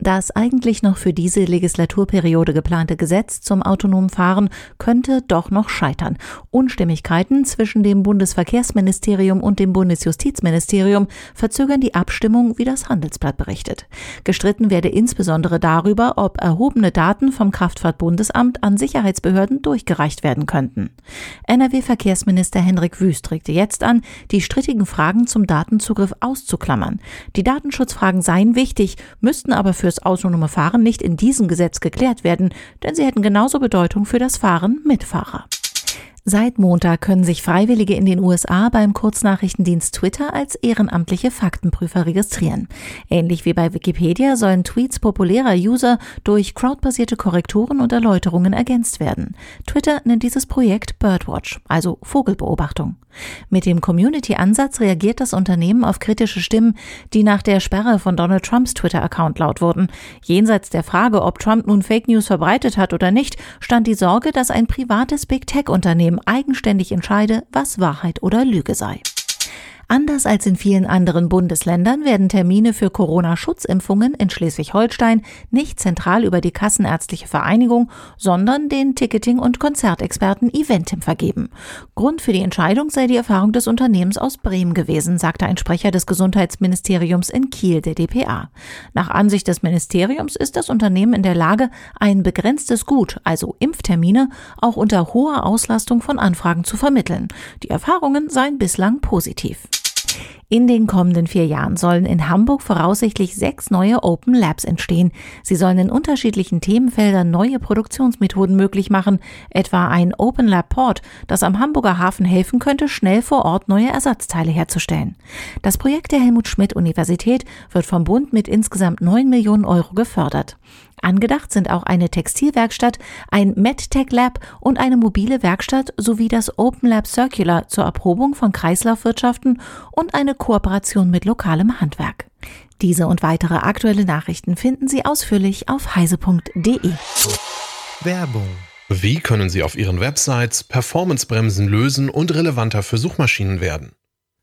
Das eigentlich noch für diese Legislaturperiode geplante Gesetz zum autonomen Fahren könnte doch noch scheitern. Unstimmigkeiten zwischen dem Bundesverkehrsministerium und dem Bundesjustizministerium verzögern die Abstimmung, wie das Handelsblatt berichtet. Gestritten werde insbesondere darüber, ob erhobene Daten vom Kraftfahrtbundesamt an Sicherheitsbehörden durchgereicht werden könnten. NRW-Verkehrsminister Henrik Wüst regte jetzt an, die strittigen Fragen zum Datenzugriff auszuklammern. Die Datenschutzfragen seien wichtig, müssten aber fürs autonome Fahren nicht in diesem Gesetz geklärt werden, denn sie hätten genauso Bedeutung für das Fahren mit Fahrer. Seit Montag können sich Freiwillige in den USA beim Kurznachrichtendienst Twitter als ehrenamtliche Faktenprüfer registrieren. Ähnlich wie bei Wikipedia sollen Tweets populärer User durch crowdbasierte Korrekturen und Erläuterungen ergänzt werden. Twitter nennt dieses Projekt Birdwatch, also Vogelbeobachtung. Mit dem Community-Ansatz reagiert das Unternehmen auf kritische Stimmen, die nach der Sperre von Donald Trumps Twitter-Account laut wurden. Jenseits der Frage, ob Trump nun Fake News verbreitet hat oder nicht, stand die Sorge, dass ein privates Big Tech-Unternehmen eigenständig entscheide, was Wahrheit oder Lüge sei. Anders als in vielen anderen Bundesländern werden Termine für Corona-Schutzimpfungen in Schleswig-Holstein nicht zentral über die Kassenärztliche Vereinigung, sondern den Ticketing- und Konzertexperten Eventim vergeben. Grund für die Entscheidung sei die Erfahrung des Unternehmens aus Bremen gewesen, sagte ein Sprecher des Gesundheitsministeriums in Kiel der DPA. Nach Ansicht des Ministeriums ist das Unternehmen in der Lage, ein begrenztes Gut, also Impftermine, auch unter hoher Auslastung von Anfragen zu vermitteln. Die Erfahrungen seien bislang positiv. In den kommenden vier Jahren sollen in Hamburg voraussichtlich sechs neue Open Labs entstehen. Sie sollen in unterschiedlichen Themenfeldern neue Produktionsmethoden möglich machen, etwa ein Open Lab Port, das am Hamburger Hafen helfen könnte, schnell vor Ort neue Ersatzteile herzustellen. Das Projekt der Helmut Schmidt Universität wird vom Bund mit insgesamt neun Millionen Euro gefördert. Angedacht sind auch eine Textilwerkstatt, ein MedTech Lab und eine mobile Werkstatt sowie das Open Lab Circular zur Erprobung von Kreislaufwirtschaften und eine Kooperation mit lokalem Handwerk. Diese und weitere aktuelle Nachrichten finden Sie ausführlich auf heise.de. Werbung. Wie können Sie auf Ihren Websites Performancebremsen lösen und relevanter für Suchmaschinen werden?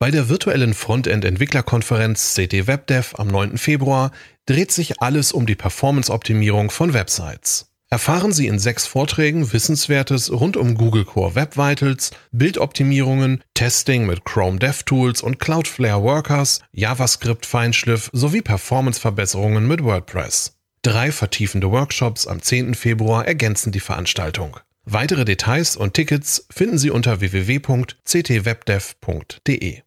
Bei der virtuellen Frontend-Entwicklerkonferenz CT WebDev am 9. Februar dreht sich alles um die Performance-Optimierung von Websites. Erfahren Sie in sechs Vorträgen Wissenswertes rund um Google Core Web Vitals, Bildoptimierungen, Testing mit Chrome DevTools und Cloudflare Workers, JavaScript Feinschliff sowie Performanceverbesserungen mit WordPress. Drei vertiefende Workshops am 10. Februar ergänzen die Veranstaltung. Weitere Details und Tickets finden Sie unter www.ctwebdev.de.